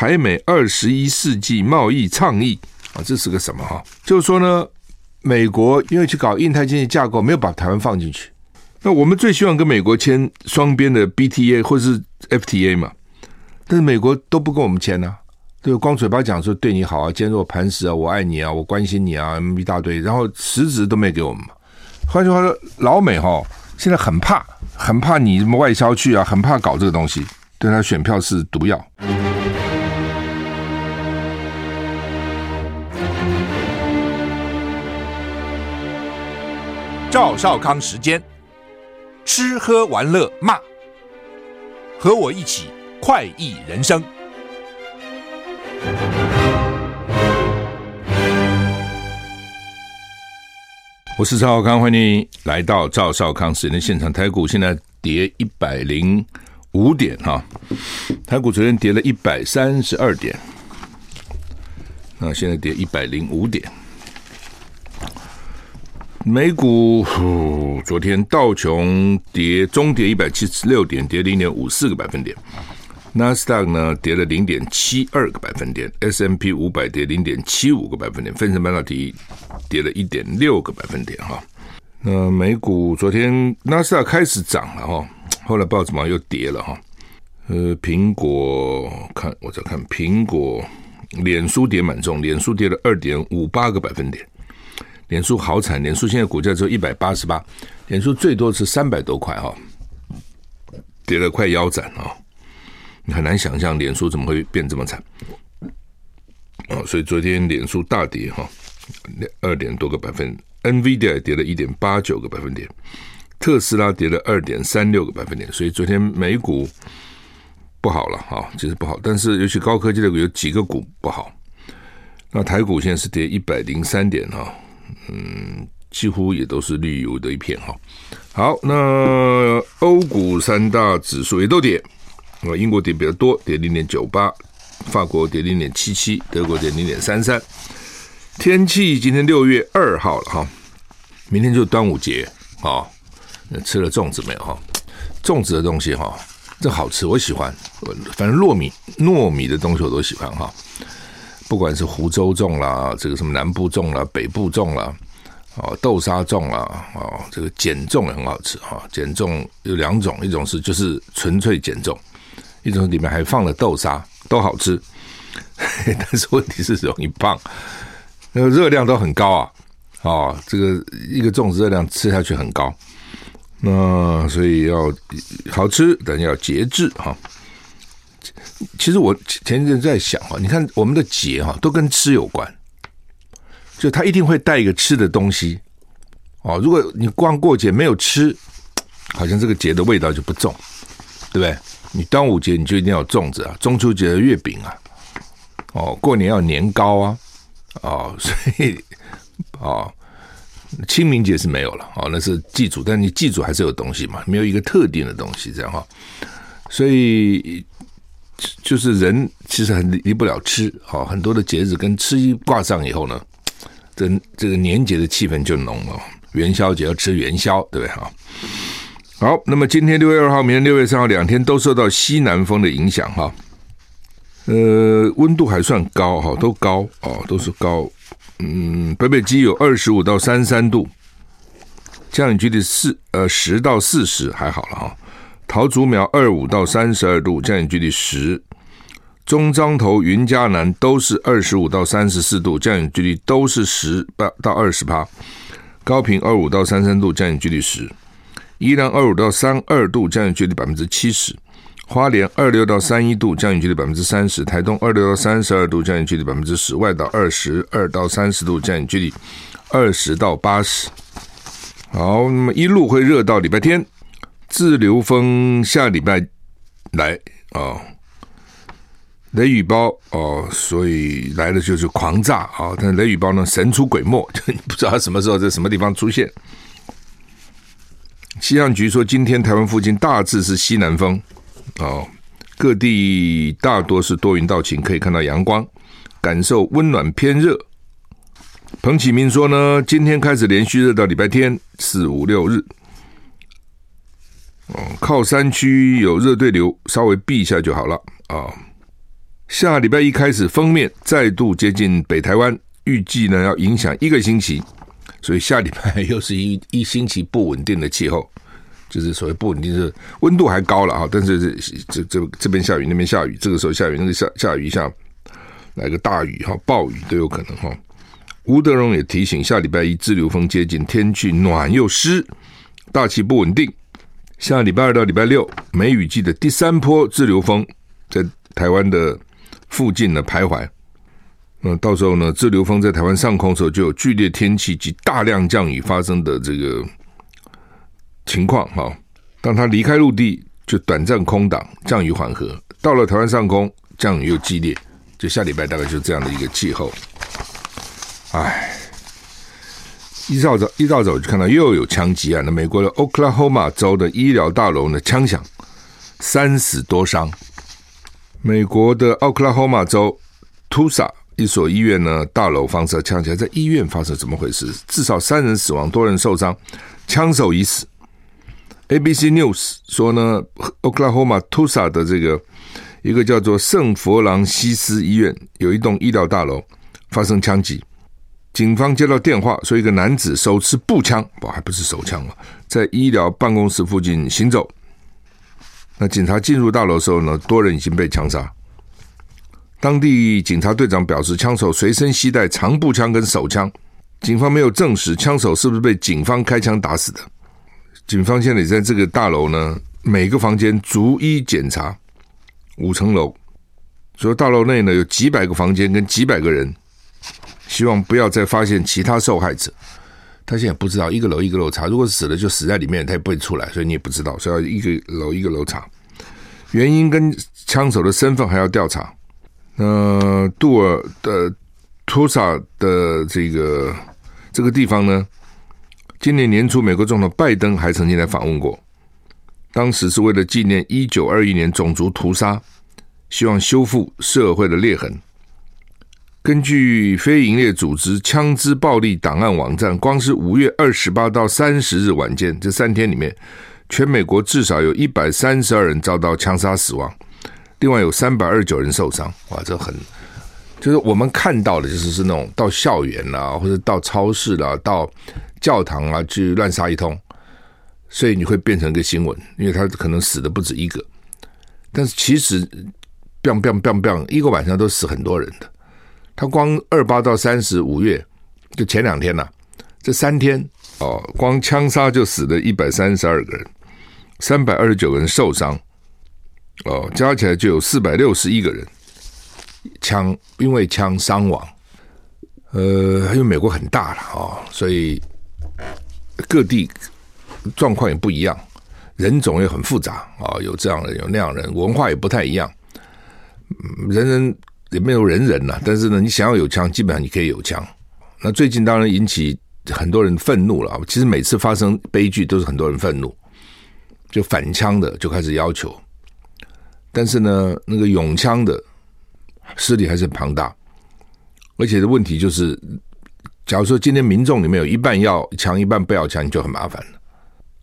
台美二十一世纪贸易倡议啊，这是个什么哈？就是说呢，美国因为去搞印太经济架构，没有把台湾放进去。那我们最希望跟美国签双边的 BTA 或是 FTA 嘛，但是美国都不跟我们签呢，对，光嘴巴讲说对你好啊，坚若磐石啊，我爱你啊，我关心你啊，一大堆，然后实质都没给我们嘛。换句话说，老美哈现在很怕，很怕你什么外销去啊，很怕搞这个东西，对他选票是毒药。赵少康时间。吃喝玩乐骂，和我一起快意人生。我是赵少康，欢迎来到赵少康时间的现场。台股现在跌一百零五点哈，台股昨天跌了一百三十二点，那现在跌一百零五点。美股，昨天道琼跌，中跌一百七十六点，跌零点五四个百分点。纳斯达克呢跌了零点七二个百分点，S M P 五百跌零点七五个百分点，费城半导体跌了一点六个百分点哈。那美股昨天纳斯达克开始涨了哈，后来不知道怎么又跌了哈。呃，苹果看我在看苹果，脸书跌蛮重，脸书跌了二点五八个百分点。脸书好惨，脸书现在股价只有一百八十八，脸书最多是三百多块哈，跌了快腰斩啊！你很难想象脸书怎么会变这么惨哦，所以昨天脸书大跌哈，二点多个百分，NVIDIA 跌了一点八九个百分点，特斯拉跌了二点三六个百分点，所以昨天美股不好了哈，其实不好，但是尤其高科技的有几个股不好，那台股现在是跌一百零三点哈。嗯，几乎也都是绿油的一片哈。好，那欧股三大指数也都跌，啊，英国跌比较多，跌零点九八，法国跌零点七七，德国跌零点三三。天气今天六月二号了哈，明天就端午节啊，吃了粽子没有哈？粽子的东西哈，这好吃，我喜欢，反正糯米糯米的东西我都喜欢哈。不管是湖州粽啦，这个什么南部粽啦，北部粽啦，哦，豆沙粽啦，哦，这个碱粽也很好吃哈。碱粽有两种，一种是就是纯粹碱粽，一种里面还放了豆沙，都好吃。但是问题是容易胖，那个热量都很高啊。哦，这个一个粽子热量吃下去很高，那所以要好吃，但要节制哈。其实我前一阵在想哈，你看我们的节哈都跟吃有关，就他一定会带一个吃的东西哦。如果你光过节没有吃，好像这个节的味道就不重，对不对？你端午节你就一定要有粽子啊，中秋节的月饼啊，哦，过年要年糕啊，哦，所以哦，清明节是没有了哦，那是祭祖，但你祭祖还是有东西嘛，没有一个特定的东西这样哈，所以。就是人其实很离不了吃，好，很多的节日跟吃一挂上以后呢，这这个年节的气氛就浓了。元宵节要吃元宵，对不对？哈，好，那么今天六月二号，明天六月三号两天都受到西南风的影响，哈，呃，温度还算高，哈，都高哦，都是高，嗯，北北基有二十五到三十三度，降雨距离四呃十到四十还好了哈。桃竹苗二五到三十二度，降雨距离十；中彰投、云嘉南都是二十五到三十四度，降雨距离都是十八到二十八；高屏二五到三三度，降雨距离十；宜兰二五到三二度，降雨距离百分之七十；花莲二六到三一度，降雨距离百分之三十；台东二六到三十二度，降雨距离百分之十；外岛二十二到三十度，降雨距离二十到八十。好，那么一路会热到礼拜天。自流风下礼拜来啊、哦，雷雨包哦，所以来的就是狂炸啊、哦！但雷雨包呢，神出鬼没，就不知道什么时候在什么地方出现。气象局说，今天台湾附近大致是西南风哦，各地大多是多云到晴，可以看到阳光，感受温暖偏热。彭启明说呢，今天开始连续热到礼拜天四五六日。靠山区有热对流，稍微避一下就好了啊。下礼拜一开始，锋面再度接近北台湾，预计呢要影响一个星期，所以下礼拜 又是一一星期不稳定的气候，就是所谓不稳定，是温度还高了哈，但是这这这这边下雨，那边下雨，这个时候下雨，那个下下雨一下来个大雨哈，暴雨都有可能哈。吴德荣也提醒，下礼拜一滞留风接近，天气暖又湿，大气不稳定。下礼拜二到礼拜六，梅雨季的第三波滞留风在台湾的附近呢徘徊。那到时候呢，滞留风在台湾上空的时候，就有剧烈天气及大量降雨发生的这个情况哈。当它离开陆地，就短暂空档，降雨缓和；到了台湾上空，降雨又激烈。就下礼拜大概就这样的一个气候。唉，一大早一大早就看到又有枪击案了。美国的 Oklahoma 州的医疗大楼呢，枪响，三死多伤。美国的奥克拉荷马州 Tusa 一所医院呢，大楼发射枪击，在医院发生怎么回事？至少三人死亡，多人受伤，枪手已死。ABC News 说呢，奥克拉荷马 Tulsa 的这个一个叫做圣弗朗西斯医院有一栋医疗大楼发生枪击。警方接到电话，说一个男子手持步枪，不还不是手枪嘛，在医疗办公室附近行走。那警察进入大楼的时候呢，多人已经被枪杀。当地警察队长表示，枪手随身携带长步枪跟手枪，警方没有证实枪手是不是被警方开枪打死的。警方现在在这个大楼呢，每个房间逐一检查，五层楼，所以大楼内呢有几百个房间跟几百个人。希望不要再发现其他受害者。他现在不知道一个楼一个楼查，如果死了就死在里面，他也不会出来，所以你也不知道，所以要一个楼一个楼查。原因跟枪手的身份还要调查。呃，杜尔的图萨的这个这个地方呢，今年年初美国总统拜登还曾经来访问过，当时是为了纪念一九二一年种族屠杀，希望修复社会的裂痕。根据非营业组织枪支暴力档案网站，光是五月二十八到三十日晚间这三天里面，全美国至少有一百三十二人遭到枪杀死亡，另外有三百二十九人受伤。哇，这很就是我们看到的，就是是那种到校园啊，或者到超市啊，到教堂啊去乱杀一通，所以你会变成一个新闻，因为他可能死的不止一个，但是其实，biang biang biang biang，一个晚上都死很多人的。他光二八到三十五月，就前两天呐、这三天哦，光枪杀就死了一百三十二个人，三百二十九个人受伤，哦，加起来就有四百六十一个人枪因为枪伤亡。呃，因为美国很大了哦，所以各地状况也不一样，人种也很复杂啊、哦，有这样的人，有那样人，文化也不太一样，人人。也没有人人呐，但是呢，你想要有枪，基本上你可以有枪。那最近当然引起很多人愤怒了。其实每次发生悲剧都是很多人愤怒，就反枪的就开始要求。但是呢，那个拥枪的势力还是很庞大，而且的问题就是，假如说今天民众里面有一半要枪，一半不要枪，你就很麻烦了。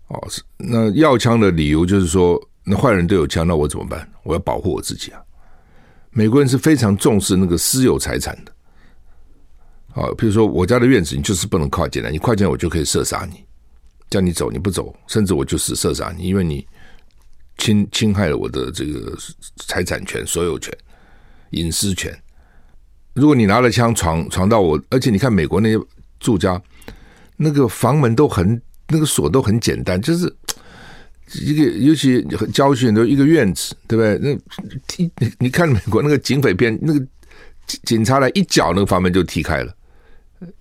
哦，那要枪的理由就是说，那坏人都有枪，那我怎么办？我要保护我自己啊。美国人是非常重视那个私有财产的，啊，比如说我家的院子，你就是不能跨进来，你跨进来我就可以射杀你，叫你走你不走，甚至我就是射杀你，因为你侵侵害了我的这个财产权、所有权、隐私权。如果你拿了枪闯闯到我，而且你看美国那些住家，那个房门都很，那个锁都很简单，就是。一个尤其郊区都一个院子，对不对？那踢你你看美国那个警匪片，那个警察来一脚，那个房门就踢开了，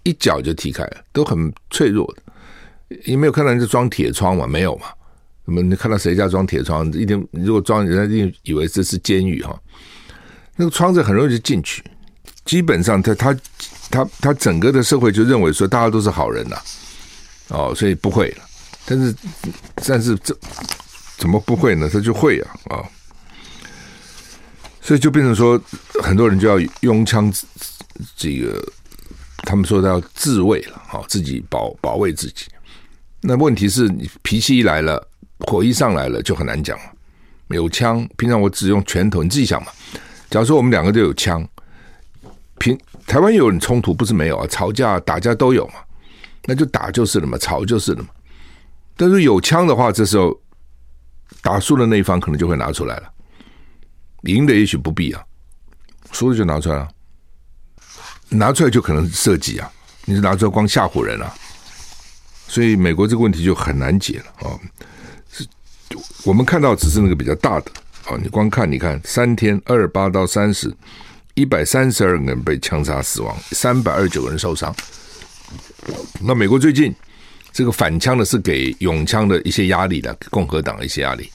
一脚就踢开了，都很脆弱的。你没有看到人家装铁窗吗？没有嘛？那么你看到谁家装铁窗？一定如果装，人家一定以为这是监狱哈。那个窗子很容易就进去，基本上他他他他整个的社会就认为说大家都是好人呐，哦，所以不会了。但是，但是这怎么不会呢？他就会啊啊！所以就变成说，很多人就要拥枪，这个他们说他要自卫了啊，自己保保卫自己。那问题是你脾气一来了，火一上来了，就很难讲了。有枪，平常我只用拳头，你自己想嘛，假如说我们两个都有枪，平台湾有人冲突不是没有啊，吵架打架都有嘛，那就打就是了嘛，吵就是了嘛。但是有枪的话，这时候打输的那一方可能就会拿出来了，赢的也许不必啊，输的就拿出来了，拿出来就可能射击啊，你是拿出来光吓唬人啊，所以美国这个问题就很难解了啊。是，我们看到只是那个比较大的。哦，你光看，你看三天二八到三十，一百三十二个人被枪杀死亡，三百二十九个人受伤。那美国最近这个反枪的是给拥枪的一些压力的，共和党的一些压力。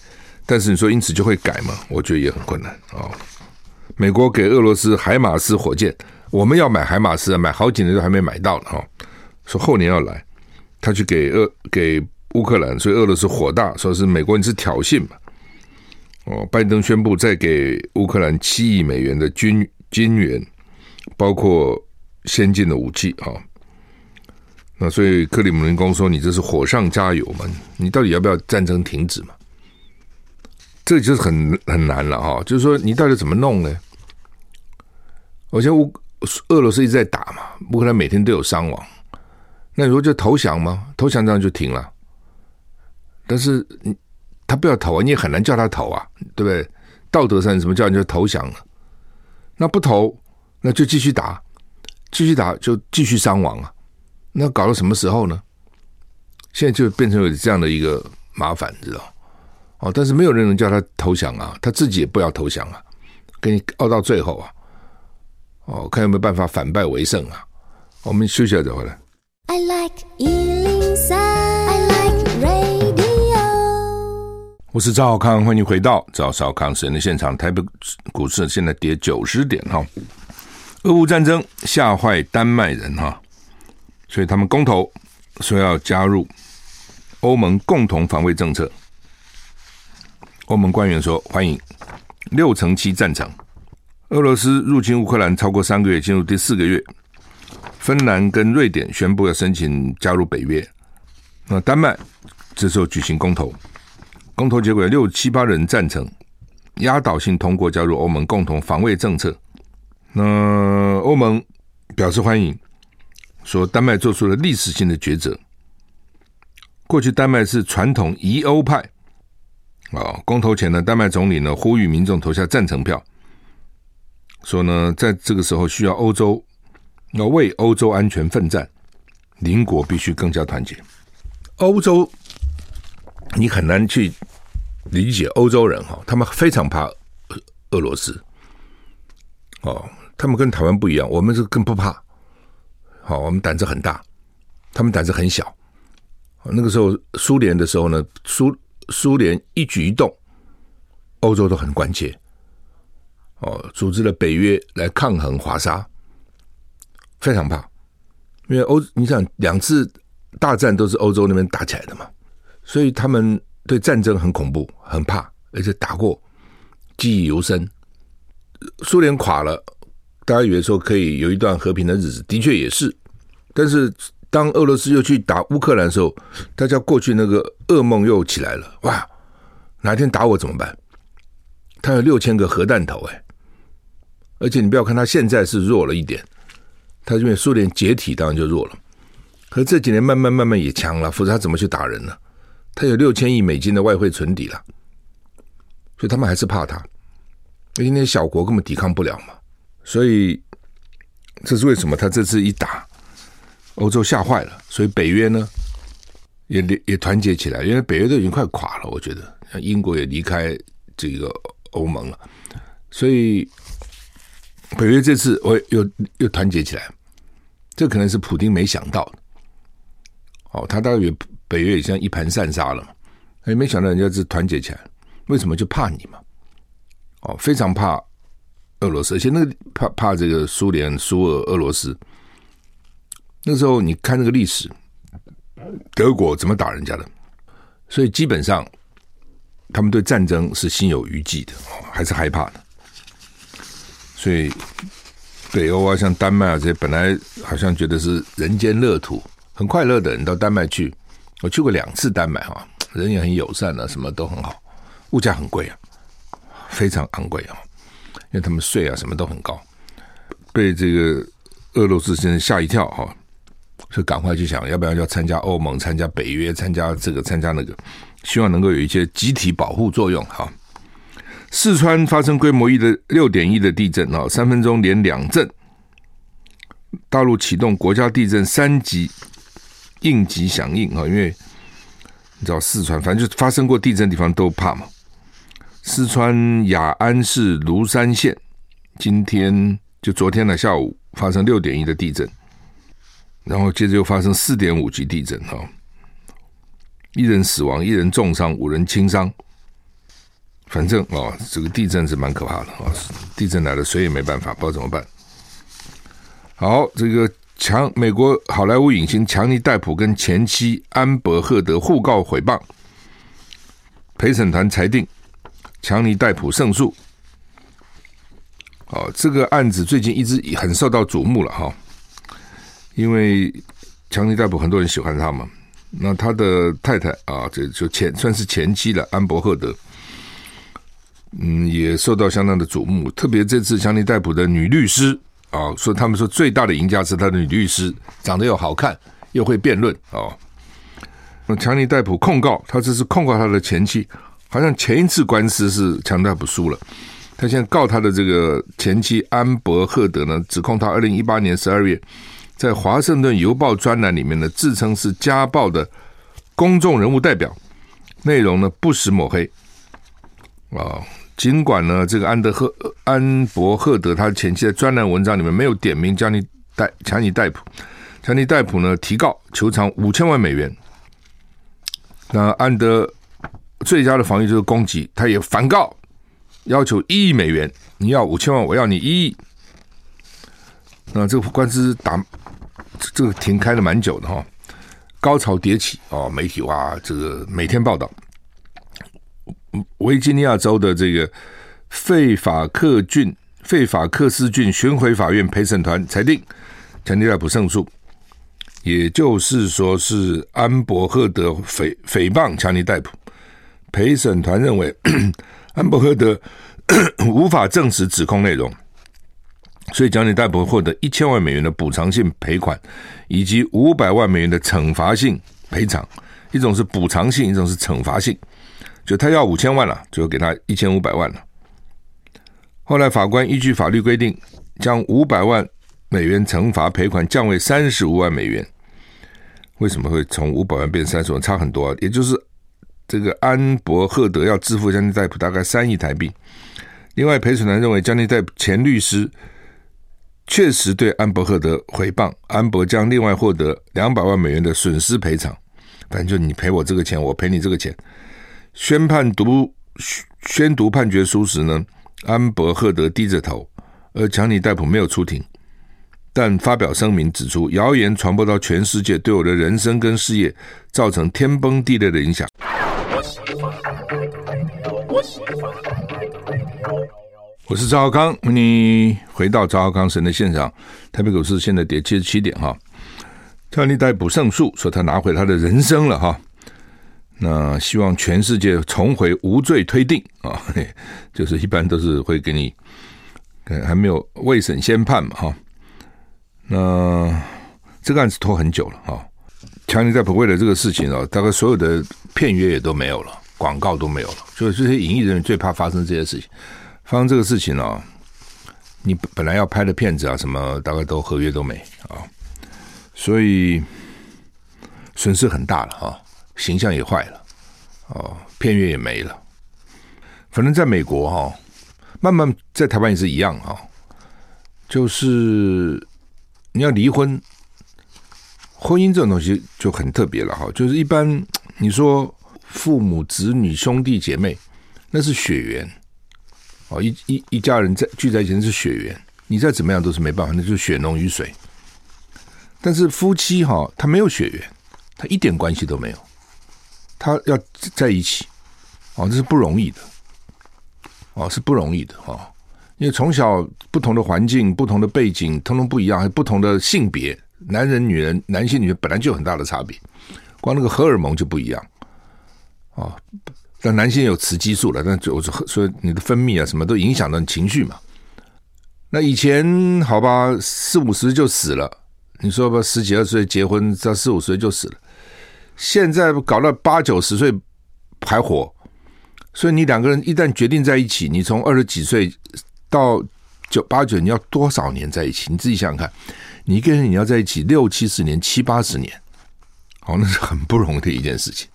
但是你说因此就会改吗？我觉得也很困难啊、哦。美国给俄罗斯海马斯火箭，我们要买海马斯，买好几年都还没买到呢。哈、哦，说后年要来，他去给俄给乌克兰，所以俄罗斯火大，说是美国你是挑衅嘛。哦，拜登宣布再给乌克兰七亿美元的军军援，包括先进的武器啊。那所以克里姆林宫说：“你这是火上加油嘛？你到底要不要战争停止嘛？”这就是很很难了哈。就是说，你到底怎么弄呢？我现在乌俄罗斯一直在打嘛，乌克兰每天都有伤亡。那你说就投降吗？投降这样就停了。但是你。他不要投啊，你也很难叫他投啊，对不对？道德上怎么叫人家投降了？那不投，那就继续打，继续打就继续伤亡啊。那搞到什么时候呢？现在就变成有这样的一个麻烦，知道？哦，但是没有人能叫他投降啊，他自己也不要投降啊，跟你熬到最后啊。哦，看有没有办法反败为胜啊。我们休息一下再回来。I like 我是赵少康，欢迎回到赵少康时间的现场。台北股市现在跌九十点哈，俄乌战争吓坏丹麦人哈，所以他们公投说要加入欧盟共同防卫政策。欧盟官员说欢迎，六成七赞成。俄罗斯入侵乌克兰超过三个月，进入第四个月，芬兰跟瑞典宣布要申请加入北约，那丹麦这时候举行公投。公投结果有六七八人赞成，压倒性通过加入欧盟共同防卫政策。那欧盟表示欢迎，说丹麦做出了历史性的抉择。过去丹麦是传统疑欧派，啊，公投前呢，丹麦总理呢呼吁民众投下赞成票，说呢，在这个时候需要欧洲要为欧洲安全奋战，邻国必须更加团结。欧洲，你很难去。理解欧洲人哈，他们非常怕俄罗斯哦，他们跟台湾不一样，我们是更不怕。好，我们胆子很大，他们胆子很小。那个时候苏联的时候呢，苏苏联一举一动，欧洲都很关切。哦，组织了北约来抗衡华沙，非常怕，因为欧你想两次大战都是欧洲那边打起来的嘛，所以他们。对战争很恐怖，很怕，而且打过，记忆犹深。苏联垮了，大家以为说可以有一段和平的日子，的确也是。但是当俄罗斯又去打乌克兰的时候，大家过去那个噩梦又起来了。哇，哪天打我怎么办？他有六千个核弹头，哎，而且你不要看他现在是弱了一点，他因为苏联解体，当然就弱了。可这几年慢慢慢慢也强了，否则他怎么去打人呢？他有六千亿美金的外汇存底了，所以他们还是怕他，因为那些小国根本抵抗不了嘛。所以这是为什么他这次一打，欧洲吓坏了。所以北约呢也也团结起来，因为北约都已经快垮了，我觉得像英国也离开这个欧盟了，所以北约这次我又又团结起来，这可能是普丁没想到的。哦，他大概也。北约也像一盘散沙了，哎，没想到人家是团结起来，为什么就怕你嘛？哦，非常怕俄罗斯，而且那个怕怕这个苏联、苏俄、俄罗斯。那时候你看那个历史，德国怎么打人家的？所以基本上他们对战争是心有余悸的，还是害怕的。所以北欧啊，像丹麦啊这些，本来好像觉得是人间乐土，很快乐的人到丹麦去。我去过两次丹麦哈，人也很友善啊，什么都很好，物价很贵啊，非常昂贵啊。因为他们税啊什么都很高，被这个俄罗斯现在吓一跳哈，就赶快去想要不要要参加欧盟、参加北约、参加这个、参加那个，希望能够有一些集体保护作用哈。四川发生规模一的六点一的地震啊，三分钟连两震，大陆启动国家地震三级应急响应啊，因为你知道四川反正就发生过地震的地方都怕嘛。四川雅安市芦山县今天就昨天的下午发生六点一的地震，然后接着又发生四点五级地震哈，一人死亡，一人重伤，五人轻伤。反正哦，这个地震是蛮可怕的啊！地震来了，谁也没办法，不知道怎么办。好，这个强美国好莱坞影星强尼戴普跟前妻安伯赫德互告诽谤，陪审团裁定。强尼戴普胜诉。哦，这个案子最近一直很受到瞩目了哈，因为强尼戴普很多人喜欢他嘛。那他的太太啊，这就前算是前妻了，安伯赫德，嗯，也受到相当的瞩目。特别这次强尼戴普的女律师啊，说他们说最大的赢家是他的女律师，长得又好看，又会辩论哦。那强尼戴普控告他，这是控告他的前妻。好像前一次官司是强尼戴普输了，他现在告他的这个前妻安伯赫德呢，指控他二零一八年十二月在华盛顿邮报专栏里面呢，自称是家暴的公众人物代表，内容呢不实抹黑。啊，尽管呢这个安德赫安伯赫德他前妻的专栏文章里面没有点名强尼戴强尼戴普，强尼戴普呢提告求偿五千万美元，那安德。最佳的防御就是攻击，他也反告，要求一亿美元，你要五千万，我要你一亿。那这个官司打这个庭开了蛮久的哈，高潮迭起哦，媒体哇，这个每天报道。维吉尼亚州的这个费法克郡费法克斯郡巡回法院陪审团裁定强尼戴普胜诉，也就是说是安伯赫德诽诽谤强尼戴普。陪审团认为，安伯赫德 无法证实指控内容，所以强尼戴普获得一千万美元的补偿性赔款，以及五百万美元的惩罚性赔偿。一种是补偿性，一种是惩罚性。就他要五千万了，最后给他一千五百万了。后来法官依据法律规定，将五百万美元惩罚赔款降为三十五万美元。为什么会从五百万变三十万？差很多啊，也就是。这个安伯赫德要支付强尼戴普大概三亿台币。另外，陪审团认为强尼戴普前律师确实对安伯赫德回谤，安伯将另外获得两百万美元的损失赔偿。反正就你赔我这个钱，我赔你这个钱。宣判读宣读判决书时呢，安伯赫德低着头，而强尼戴普没有出庭，但发表声明指出，谣言传播到全世界，对我的人生跟事业造成天崩地裂的影响。我是赵少康，你回到赵少康神的现场。台北股市现在跌七十七点哈，强尼戴普胜诉，说他拿回他的人生了哈。那希望全世界重回无罪推定啊，就是一般都是会给你，还没有未审先判嘛哈。那这个案子拖很久了哈，强尼戴普为了这个事情啊，大概所有的片约也都没有了。广告都没有了，所以这些演艺人员最怕发生这些事情。发生这个事情呢、你本来要拍的片子啊，什么大概都合约都没啊，所以损失很大了啊，形象也坏了哦，片约也没了。反正在美国哈，慢慢在台湾也是一样哈，就是你要离婚，婚姻这种东西就很特别了哈，就是一般你说。父母、子女、兄弟姐妹，那是血缘。哦，一一一家人在聚在一起是血缘，你再怎么样都是没办法，那就是血浓于水。但是夫妻哈，他没有血缘，他一点关系都没有，他要在一起哦，这是不容易的。哦，是不容易的哈，因为从小不同的环境、不同的背景，通通不一样，还有不同的性别，男人、女人、男性、女人本来就有很大的差别，光那个荷尔蒙就不一样。哦，但男性有雌激素了，但就我说说你的分泌啊，什么都影响到你情绪嘛。那以前好吧，四五十就死了。你说吧，十几二十岁结婚，到四五十岁就死了。现在搞到八九十岁还活，所以你两个人一旦决定在一起，你从二十几岁到九八九，你要多少年在一起？你自己想想看，你一个人你要在一起六七十年、七八十年，哦，那是很不容易的一件事情。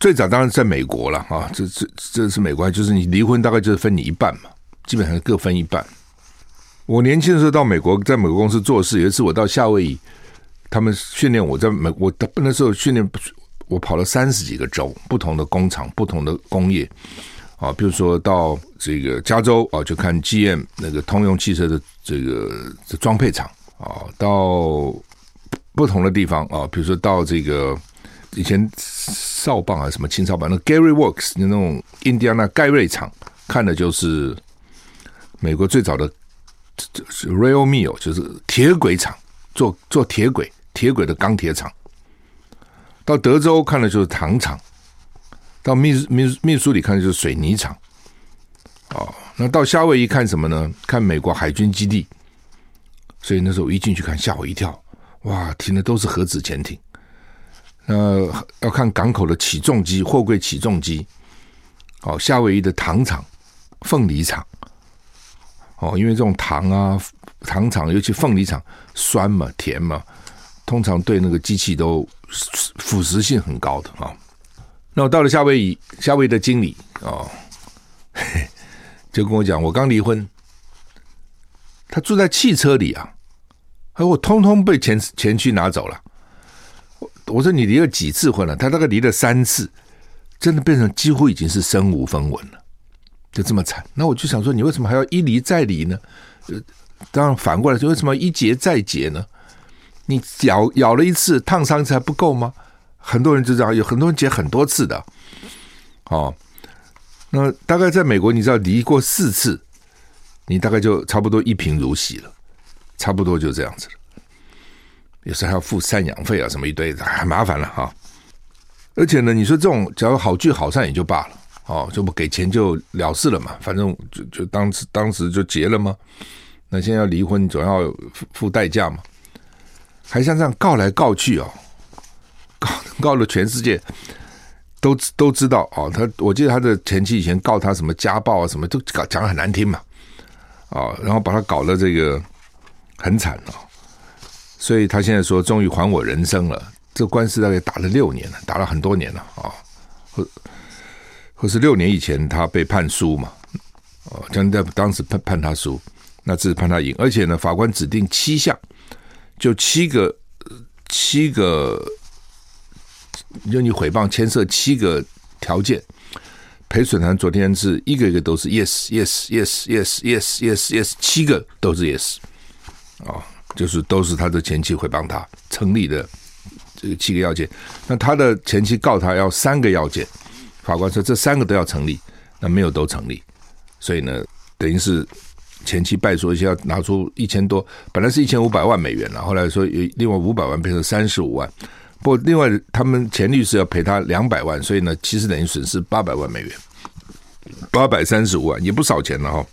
最早当然在美国了啊，这这这是美国，就是你离婚大概就是分你一半嘛，基本上各分一半。我年轻的时候到美国，在美国公司做事，有一次我到夏威夷，他们训练我在美，我那时候训练我跑了三十几个州，不同的工厂、不同的工业啊，比如说到这个加州啊，就看 GM 那个通用汽车的这个装配厂啊，到不同的地方啊，比如说到这个。以前少棒啊，什么青少棒，那 Gary Works 那种印第安纳盖瑞厂，看的就是美国最早的 Rail Mill，就是铁轨厂，做做铁轨、铁轨的钢铁厂。到德州看的就是糖厂，到密密密苏里看的就是水泥厂。哦，那到夏威夷看什么呢？看美国海军基地。所以那时候一进去看，吓我一跳，哇，停的都是核子潜艇。呃，要看港口的起重机、货柜起重机，哦，夏威夷的糖厂、凤梨厂，哦，因为这种糖啊、糖厂，尤其凤梨厂，酸嘛、甜嘛，通常对那个机器都腐蚀性很高的啊、哦。那我到了夏威夷，夏威夷的经理哦，就跟我讲，我刚离婚，他住在汽车里啊，哎我通通被前前去拿走了。我说你离了几次婚了？他大概离了三次，真的变成几乎已经是身无分文了，就这么惨。那我就想说，你为什么还要一离再离呢？呃，当然反过来说，为什么一结再结呢？你咬咬了一次，烫伤一次还不够吗？很多人就这样，有很多人结很多次的。哦，那大概在美国，你知道离过四次，你大概就差不多一贫如洗了，差不多就这样子了。有时候还要付赡养费啊，什么一堆的，还麻烦了哈。而且呢，你说这种假如好聚好散也就罢了，哦，就不给钱就了事了嘛，反正就就当时当时就结了嘛。那现在要离婚，总要付付代价嘛。还像这样告来告去哦，告告了全世界都都知道哦。他我记得他的前妻以前告他什么家暴啊，什么都讲讲的很难听嘛，啊，然后把他搞得这个很惨哦。所以他现在说，终于还我人生了。这官司大概打了六年了，打了很多年了啊，或或是六年以前他被判输嘛，哦，将在当时判判他输，那这是判他赢，而且呢，法官指定七项，就七个七个，就你诽谤牵涉七个条件，陪审团昨天是一个一个都是 yes yes yes yes yes yes yes，七个都是 yes 啊。就是都是他的前妻会帮他成立的这七个要件，那他的前妻告他要三个要件，法官说这三个都要成立，那没有都成立，所以呢，等于是前妻败诉一下要拿出一千多，本来是一千五百万美元了，后来说有另外五百万变成三十五万，不另外他们前律师要赔他两百万，所以呢，其实等于损失八百万美元，八百三十五万也不少钱了哈。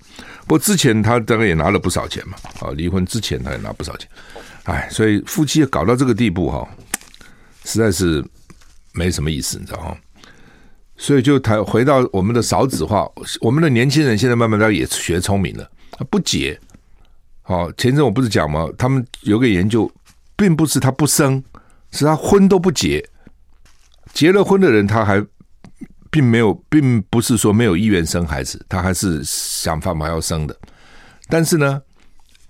不过之前他当然也拿了不少钱嘛，啊，离婚之前他也拿不少钱，哎，所以夫妻搞到这个地步哈，实在是没什么意思，你知道吗。所以就谈回到我们的少子化，我们的年轻人现在慢慢的也学聪明了，他不结。好，前阵我不是讲吗？他们有个研究，并不是他不生，是他婚都不结，结了婚的人他还。并没有，并不是说没有意愿生孩子，他还是想办法要生的。但是呢，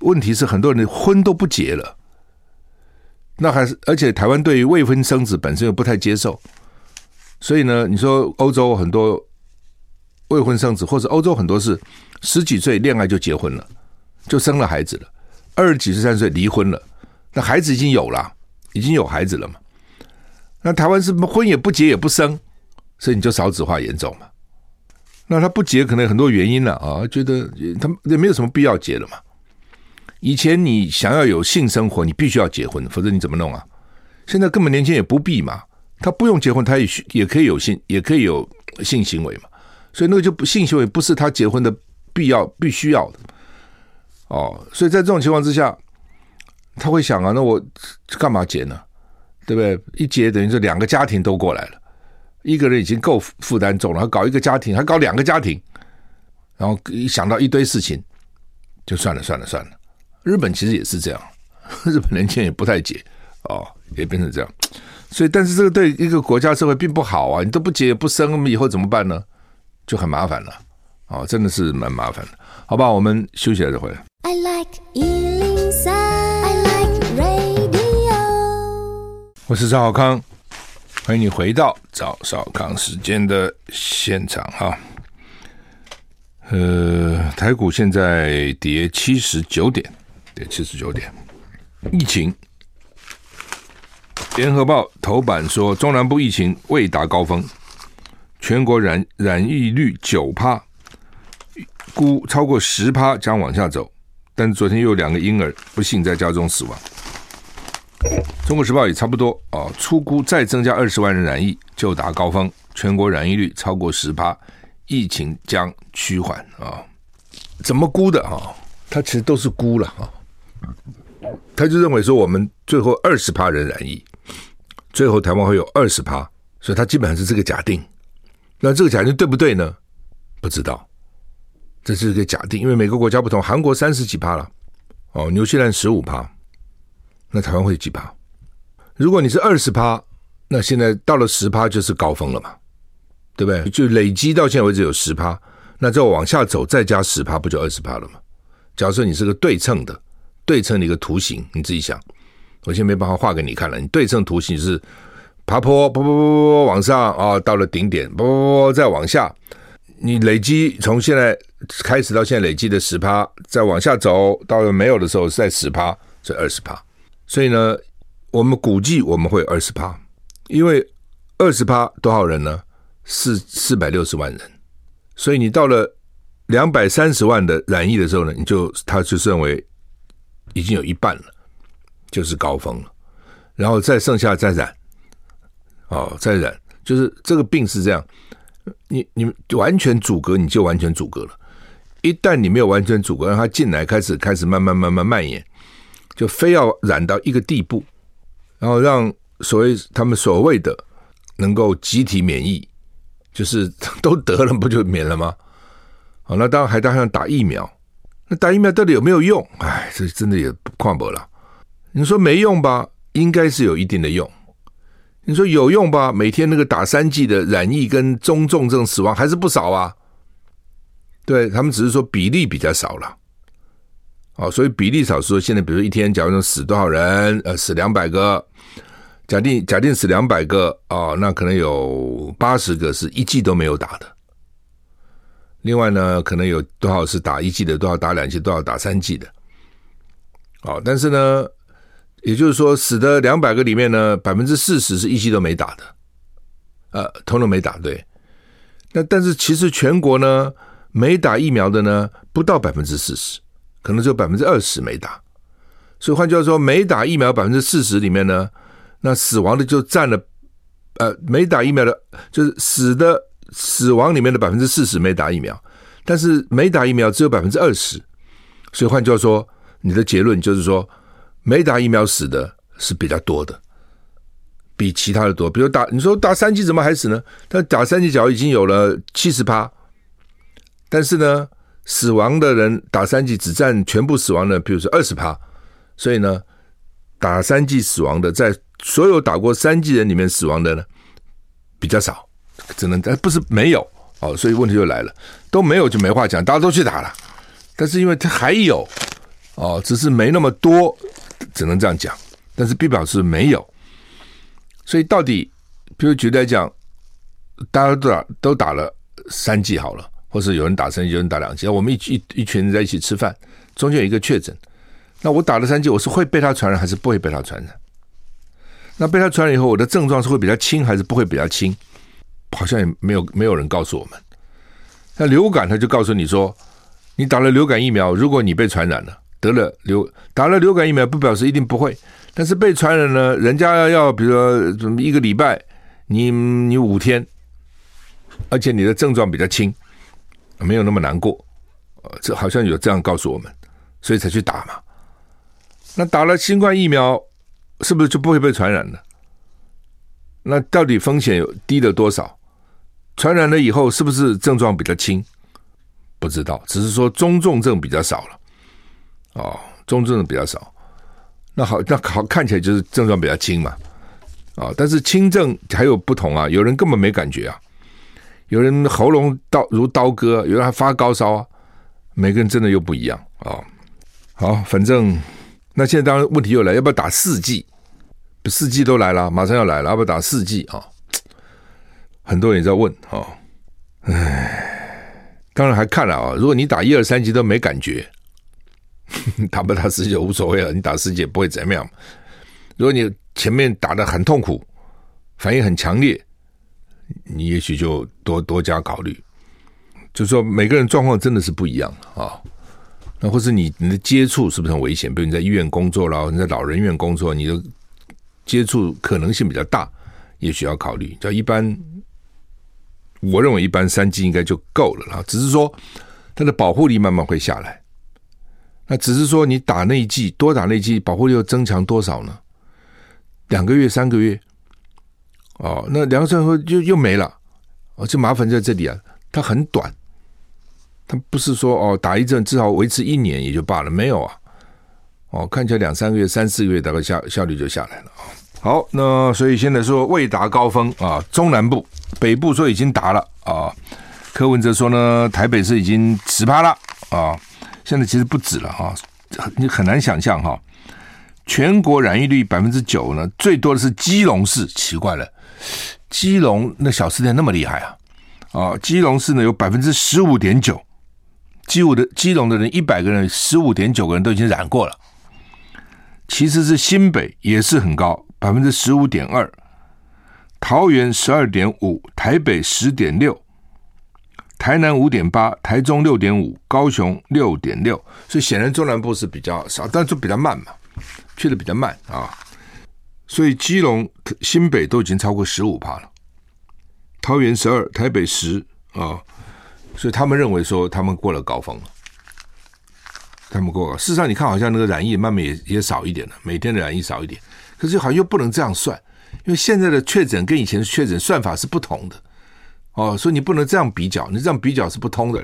问题是很多人的婚都不结了，那还是而且台湾对于未婚生子本身又不太接受，所以呢，你说欧洲很多未婚生子，或者欧洲很多是十几岁恋爱就结婚了，就生了孩子了，二十几岁、三岁离婚了，那孩子已经有了，已经有孩子了嘛？那台湾是婚也不结也不生。所以你就少子化严重嘛？那他不结可能很多原因了啊，觉得他也没有什么必要结了嘛。以前你想要有性生活，你必须要结婚，否则你怎么弄啊？现在根本年轻也不必嘛，他不用结婚，他也也可以有性，也可以有性行为嘛。所以那个就不性行为不是他结婚的必要必须要的。哦，所以在这种情况之下，他会想啊，那我干嘛结呢？对不对？一结等于是两个家庭都过来了，一个人已经够负担重了，还搞一个家庭，还搞两个家庭，然后一想到一堆事情，就算了算了算了。日本其实也是这样，日本年轻人也不太结哦，也变成这样。所以，但是这个对一个国家社会并不好啊！你都不结也不生，那么以后怎么办呢？就很麻烦了啊、哦！真的是蛮麻烦的。好吧，我们休息了再回来。I like 103, I like radio 我是赵浩康，欢迎你回到早少康时间的现场哈。呃，台股现在跌七十九点，跌七十九点。疫情，联合报头版说，中南部疫情未达高峰，全国染染疫率九趴，估超过十趴将往下走。但昨天又有两个婴儿不幸在家中死亡。中国时报也差不多啊，初估再增加二十万人染疫就达高峰，全国染疫率超过十趴，疫情将趋缓啊。怎么估的啊？他其实都是估了啊。他就认为说我们最后二十趴人染疫，最后台湾会有二十趴，所以他基本上是这个假定。那这个假定对不对呢？不知道，这是一个假定，因为每个国家不同，韩国三十几趴了，哦，纽西兰十五趴。那台湾会几趴？如果你是二十趴，那现在到了十趴就是高峰了嘛，对不对？就累积到现在为止有十趴，那再往下走再加十趴，不就二十趴了吗？假设你是个对称的对称的一个图形，你自己想，我现在没办法画给你看了。你对称图形是爬坡，啵啵啵啵往上啊，到了顶点，啵啵啵再往下，你累积从现在开始到现在累积的十趴，再往下走到了没有的时候再十趴，这二十趴。所以呢，我们估计我们会二十趴，因为二十趴多少人呢？四四百六十万人。所以你到了两百三十万的染疫的时候呢，你就他就认为已经有一半了，就是高峰了。然后再剩下再染，哦，再染，就是这个病是这样，你你完全阻隔你就完全阻隔了。一旦你没有完全阻隔，让它进来，开始开始慢慢慢慢蔓延。就非要染到一个地步，然后让所谓他们所谓的能够集体免疫，就是 都得了不就免了吗？好，那当然还当上打疫苗，那打疫苗到底有没有用？哎，这真的也看不了。你说没用吧？应该是有一定的用。你说有用吧？每天那个打三剂的染疫跟中重症死亡还是不少啊。对，他们只是说比例比较少了。哦，所以比例少说，现在比如一天，假如说死多少人，呃，死两百个，假定假定死两百个，哦，那可能有八十个是一剂都没有打的。另外呢，可能有多少是打一剂的，多少打两剂，多少打三剂的。哦，但是呢，也就是说，死的两百个里面呢，百分之四十是一剂都没打的，呃，通通没打对。那但是其实全国呢，没打疫苗的呢，不到百分之四十。可能只有百分之二十没打，所以换句话说，没打疫苗百分之四十里面呢，那死亡的就占了，呃，没打疫苗的，就是死的死亡里面的百分之四十没打疫苗，但是没打疫苗只有百分之二十，所以换句话说，你的结论就是说，没打疫苗死的是比较多的，比其他的多。比如打，你说打三剂怎么还死呢？但打三剂脚已经有了七十趴，但是呢？死亡的人打三剂只占全部死亡的，比如说二十趴，所以呢，打三剂死亡的，在所有打过三剂人里面死亡的呢比较少，只能但不是没有。哦，所以问题就来了，都没有就没话讲，大家都去打了，但是因为他还有哦，只是没那么多，只能这样讲，但是并表示没有，所以到底，比如举例来讲，大家都打都打了三剂好了。或是有人打三剂，有人打两剂，我们一一一群人在一起吃饭，中间有一个确诊，那我打了三剂，我是会被他传染还是不会被他传染？那被他传染以后，我的症状是会比较轻还是不会比较轻？好像也没有没有人告诉我们。那流感他就告诉你说，你打了流感疫苗，如果你被传染了，得了流打了流感疫苗，不表示一定不会，但是被传染了，人家要要比如说一个礼拜，你你五天，而且你的症状比较轻。没有那么难过，呃这好像有这样告诉我们，所以才去打嘛。那打了新冠疫苗，是不是就不会被传染了？那到底风险有低了多少？传染了以后，是不是症状比较轻？不知道，只是说中重症比较少了。哦，中重症比较少。那好，那好，看起来就是症状比较轻嘛。啊、哦，但是轻症还有不同啊，有人根本没感觉啊，有人喉咙刀如刀割，有人还发高烧，每个人真的又不一样啊、好，反正那现在当然问题又来，要不要打四剂？四剂都来了，马上要来了，要不要打四剂啊？很多人也在问啊。唉，当然还看了啊。如果你打一二三剂都没感觉，打不打四剂无所谓了，你打四剂也不会怎么样。如果你前面打的很痛苦，反应很强烈，你也许就多多加考虑。就是说，每个人状况真的是不一样啊。那或是你你的接触是不是很危险？比如你在医院工作了，你在老人院工作，你的。接触可能性比较大，也许要考虑。叫一般，我认为一般三剂应该就够了啦。只是说它的保护力慢慢会下来。那只是说你打那一剂，多打那一剂，保护力又增强多少呢？两个月、三个月，哦，那两个月后就又没了。哦，这麻烦在这里啊，它很短，它不是说哦打一针至少维持一年也就罢了，没有啊。哦，看起来两三个月、三四个月，大概效效率就下来了啊。好，那所以现在说未达高峰啊，中南部、北部说已经达了啊。柯文哲说呢，台北市已经十趴了啊。现在其实不止了哈，你很难想象哈。全国染疫率百分之九呢，最多的是基隆市，奇怪了，基隆那小吃店那么厉害啊啊！基隆市呢有百分之十五点九，基五的基隆的人一百个人，十五点九个人都已经染过了。其实是新北也是很高，百分之十五点二，桃园十二点五，台北十点六，台南五点八，台中六点五，高雄六点六，所以显然中南部是比较少，但就比较慢嘛，去的比较慢啊。所以基隆、新北都已经超过十五趴了，桃园十二，台北十啊，所以他们认为说他们过了高峰了。他们过了，事实上你看，好像那个染疫慢慢也也少一点了，每天的染疫少一点，可是好像又不能这样算，因为现在的确诊跟以前的确诊算法是不同的，哦，所以你不能这样比较，你这样比较是不通的。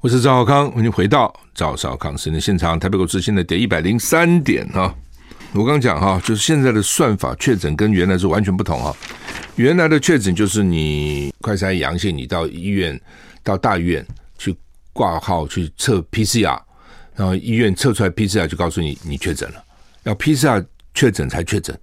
我是赵少康，欢迎回到赵少康时间现场，台北股市现在跌一百零三点哈。我刚讲哈，就是现在的算法确诊跟原来是完全不同哈。原来的确诊就是你快筛阳性，你到医院到大医院去挂号去测 PCR，然后医院测出来 PCR 就告诉你你确诊了，要 PCR 确诊才确诊。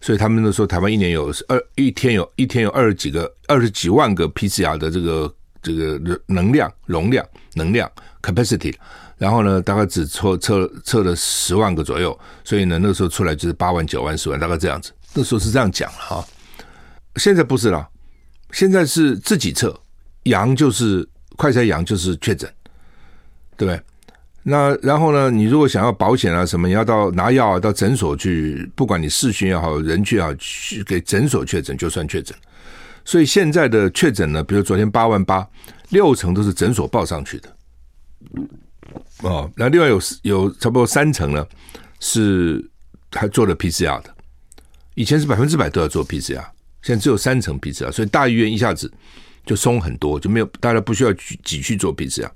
所以他们都说台湾一年有二一天有一天有二十几个二十几万个 PCR 的这个这个能量容量能量 capacity。然后呢，大概只测测测了十万个左右，所以呢，那时候出来就是八万、九万、十万，大概这样子。那时候是这样讲了哈。现在不是了，现在是自己测，阳就是快筛阳就是确诊，对不对？那然后呢，你如果想要保险啊什么，你要到拿药啊，到诊所去，不管你视讯也好，人去也好，去给诊所确诊就算确诊。所以现在的确诊呢，比如昨天八万八，六成都是诊所报上去的。哦，那另外有有差不多三成呢，是还做了 PCR 的。以前是百分之百都要做 PCR，现在只有三成 PCR，所以大医院一下子就松很多，就没有大家不需要挤挤去做 PCR。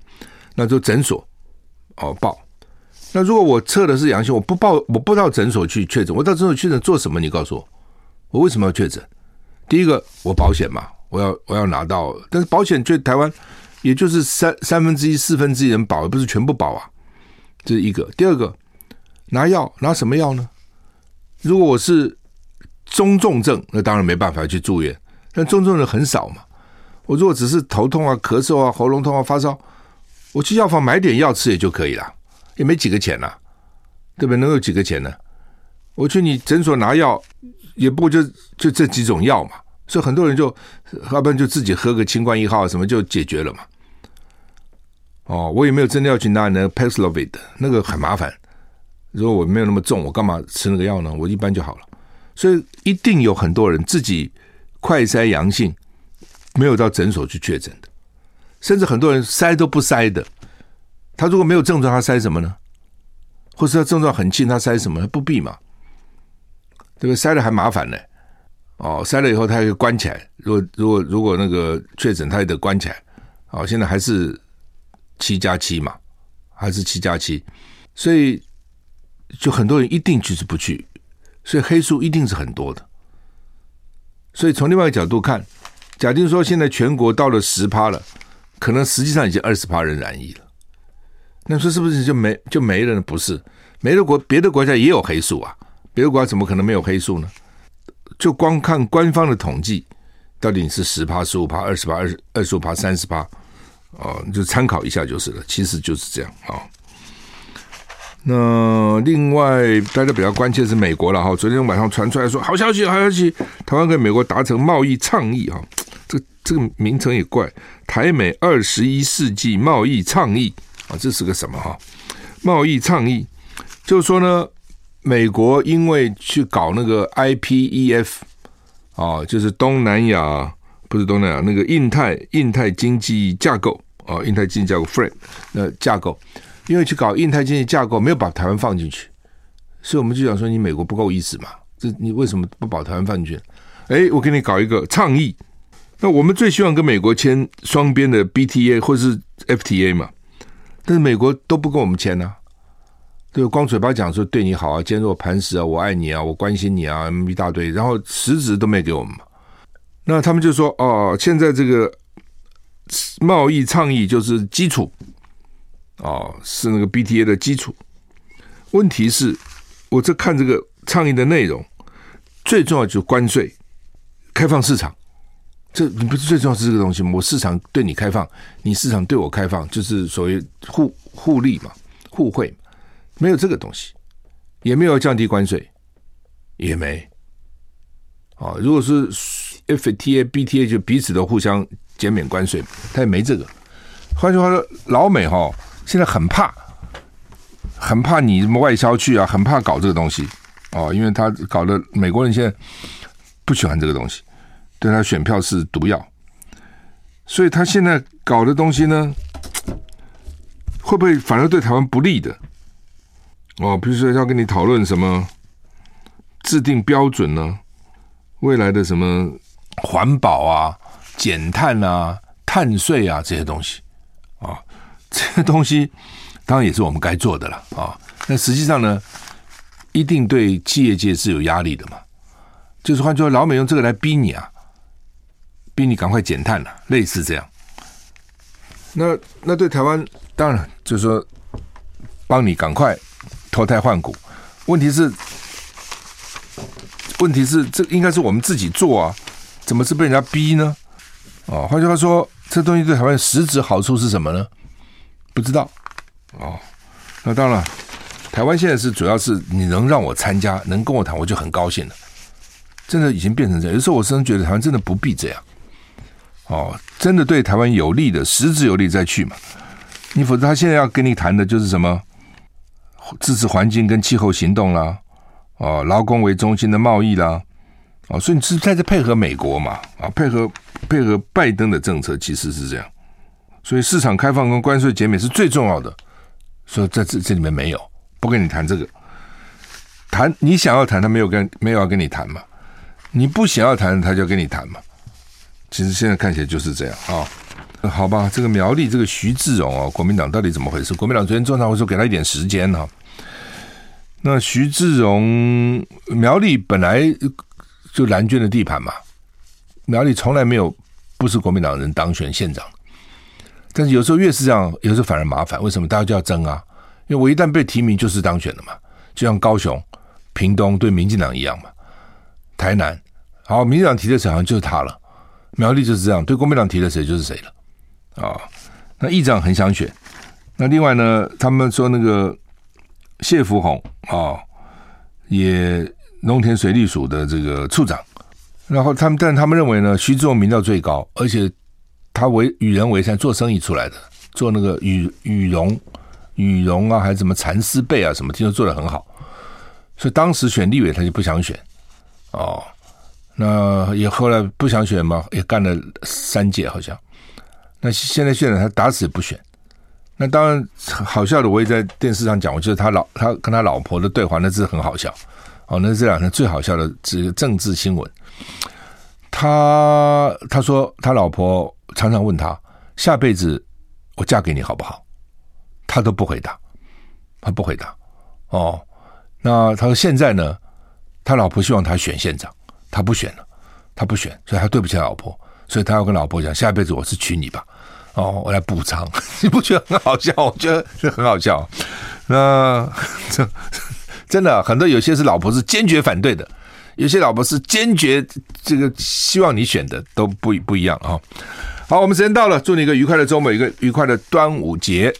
那就诊所哦报。那如果我测的是阳性，我不报，我不到诊所去确诊，我到诊所确诊做什么？你告诉我，我为什么要确诊？第一个，我保险嘛，我要我要拿到，但是保险就台湾。也就是三三分之一、四分之一人保，而不是全部保啊，这是一个。第二个，拿药拿什么药呢？如果我是中重症，那当然没办法去住院。但中重症很少嘛。我如果只是头痛啊、咳嗽啊、喉咙痛啊、发烧，我去药房买点药吃也就可以了，也没几个钱呐、啊，对不对？能有几个钱呢？我去你诊所拿药，也不就就这几种药嘛。所以很多人就要不然就自己喝个清冠一号什么就解决了嘛。哦，我也没有真的要去拿那个 Paxlovid 那个很麻烦。如果我没有那么重，我干嘛吃那个药呢？我一般就好了。所以一定有很多人自己快筛阳性，没有到诊所去确诊的，甚至很多人筛都不筛的。他如果没有症状，他筛什么呢？或是他症状很轻，他筛什么？不必嘛，对不对？筛了还麻烦呢。哦，筛了以后他还关起来。如果如果如果那个确诊，他也得关起来。哦，现在还是七加七嘛，还是七加七，所以就很多人一定就是不去，所以黑数一定是很多的。所以从另外一个角度看，假定说现在全国到了十趴了，可能实际上已经二十趴人染疫了。那说是不是就没就没了呢？不是，别的国别的国家也有黑数啊，别的国家怎么可能没有黑数呢？就光看官方的统计，到底你是十趴、十五趴、二十趴、二十二十五趴、三十趴，哦，你就参考一下就是了。其实就是这样啊。哦那另外，大家比较关切是美国了哈。昨天晚上传出来说，好消息，好消息，台湾跟美国达成贸易倡议哈。这这个名称也怪，台美二十一世纪贸易倡议啊，这是个什么哈？贸易倡议就是说呢，美国因为去搞那个 IPEF 啊，就是东南亚不是东南亚那个印太印太经济架构啊，印太经济架构 frame 那架构。因为去搞印太经济架构，没有把台湾放进去，所以我们就想说，你美国不够意思嘛？这你为什么不把台湾放进去？哎，我给你搞一个倡议。那我们最希望跟美国签双边的 BTA 或是 FTA 嘛，但是美国都不跟我们签啊，对，光嘴巴讲说对你好啊，坚若磐石啊，我爱你啊，我关心你啊，一大堆，然后实质都没给我们嘛。那他们就说哦，现在这个贸易倡议就是基础。哦，是那个 BTA 的基础。问题是，我这看这个倡议的内容，最重要就是关税、开放市场。这你不是最重要是这个东西吗？我市场对你开放，你市场对我开放，就是所谓互互利嘛、互惠嘛。没有这个东西，也没有降低关税，也没。哦，如果是 FTA、BTA，就彼此都互相减免关税，他也没这个。换句话说，老美哈、哦。现在很怕，很怕你什么外销去啊，很怕搞这个东西哦，因为他搞的美国人现在不喜欢这个东西，对他选票是毒药，所以他现在搞的东西呢，会不会反而对台湾不利的？哦，比如说要跟你讨论什么制定标准呢？未来的什么环保啊、减碳啊、碳税啊这些东西啊。这些东西当然也是我们该做的了啊！那实际上呢，一定对企业界是有压力的嘛。就是换句话说，老美用这个来逼你啊，逼你赶快减碳了，类似这样。那那对台湾当然就是说，帮你赶快脱胎换骨。问题是，问题是这应该是我们自己做啊，怎么是被人家逼呢？哦，换句话说，这东西对台湾实质好处是什么呢？不知道哦，那当然，台湾现在是主要是你能让我参加，能跟我谈，我就很高兴了。真的已经变成这样，有时候我真的觉得台湾真的不必这样。哦，真的对台湾有利的，实质有利再去嘛。你否则他现在要跟你谈的就是什么支持环境跟气候行动啦，哦，劳工为中心的贸易啦，哦，所以你是在这配合美国嘛？啊，配合配合拜登的政策，其实是这样。所以市场开放跟关税减免是最重要的，所以在这这里面没有不跟你谈这个，谈你想要谈，他没有跟没有要跟你谈嘛，你不想要谈，他就跟你谈嘛。其实现在看起来就是这样啊、哦，好吧，这个苗栗这个徐志荣啊，国民党到底怎么回事？国民党昨天中常会说给他一点时间哈。那徐志荣苗栗本来就蓝军的地盘嘛，苗栗从来没有不是国民党人当选县长。但是有时候越是这样，有时候反而麻烦。为什么大家就要争啊？因为我一旦被提名，就是当选了嘛。就像高雄、屏东对民进党一样嘛。台南，好，民进党提的谁好像就是他了。苗栗就是这样，对国民党提的谁就是谁了。啊，那议长很想选。那另外呢，他们说那个谢福洪啊，也农田水利署的这个处长。然后他们，但他们认为呢，徐志荣民调最高，而且。他为与人为善，做生意出来的，做那个羽羽绒、羽绒啊，还是什么蚕丝被啊，什么听说做得很好，所以当时选立委他就不想选，哦，那也后来不想选嘛，也干了三届好像，那现在现在他打死也不选。那当然好笑的，我也在电视上讲，我觉得他老他跟他老婆的对话，那是很好笑。哦，那是这两天最好笑的这个政治新闻。他他说他老婆常常问他下辈子我嫁给你好不好？他都不回答，他不回答。哦，那他说现在呢，他老婆希望他选县长，他不选了，他不选，所以他对不起老婆，所以他要跟老婆讲下辈子我是娶你吧。哦，我来补偿，你不觉得很好笑？我觉得是很好笑。那这 真的很多，有些是老婆是坚决反对的，有些老婆是坚决这个希望你选的，都不不一样啊。好，我们时间到了，祝你一个愉快的周末，一个愉快的端午节。